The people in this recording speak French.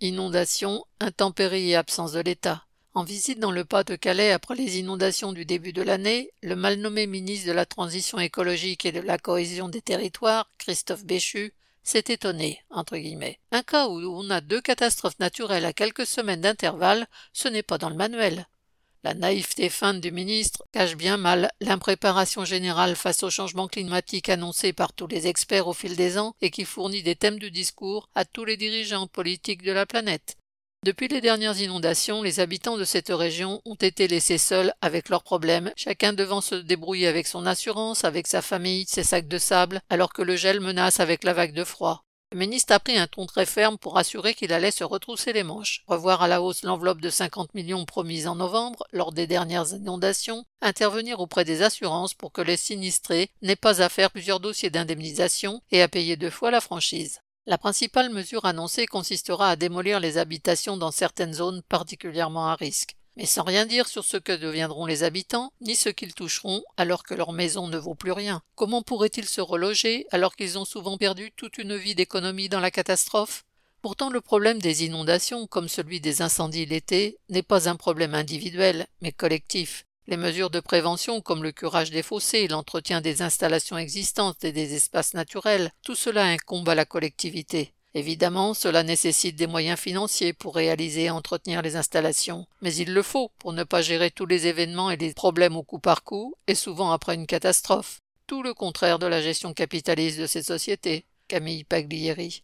inondations, intempéries et absence de l'État. En visite dans le Pas-de-Calais après les inondations du début de l'année, le mal nommé ministre de la Transition écologique et de la cohésion des territoires, Christophe Béchu, s'est étonné, entre guillemets. Un cas où on a deux catastrophes naturelles à quelques semaines d'intervalle, ce n'est pas dans le manuel. La naïveté feinte du ministre cache bien mal l'impréparation générale face au changement climatique annoncé par tous les experts au fil des ans et qui fournit des thèmes de discours à tous les dirigeants politiques de la planète. Depuis les dernières inondations, les habitants de cette région ont été laissés seuls avec leurs problèmes, chacun devant se débrouiller avec son assurance, avec sa famille, ses sacs de sable, alors que le gel menace avec la vague de froid. Le ministre a pris un ton très ferme pour assurer qu'il allait se retrousser les manches, revoir à la hausse l'enveloppe de 50 millions promise en novembre lors des dernières inondations, intervenir auprès des assurances pour que les sinistrés n'aient pas à faire plusieurs dossiers d'indemnisation et à payer deux fois la franchise. La principale mesure annoncée consistera à démolir les habitations dans certaines zones particulièrement à risque, mais sans rien dire sur ce que deviendront les habitants, ni ce qu'ils toucheront alors que leur maison ne vaut plus rien. Comment pourraient-ils se reloger alors qu'ils ont souvent perdu toute une vie d'économie dans la catastrophe? Pourtant le problème des inondations, comme celui des incendies l'été, n'est pas un problème individuel, mais collectif. Les mesures de prévention comme le curage des fossés, l'entretien des installations existantes et des espaces naturels, tout cela incombe à la collectivité. Évidemment, cela nécessite des moyens financiers pour réaliser et entretenir les installations, mais il le faut pour ne pas gérer tous les événements et les problèmes au coup par coup, et souvent après une catastrophe. Tout le contraire de la gestion capitaliste de ces sociétés. Camille Paglieri.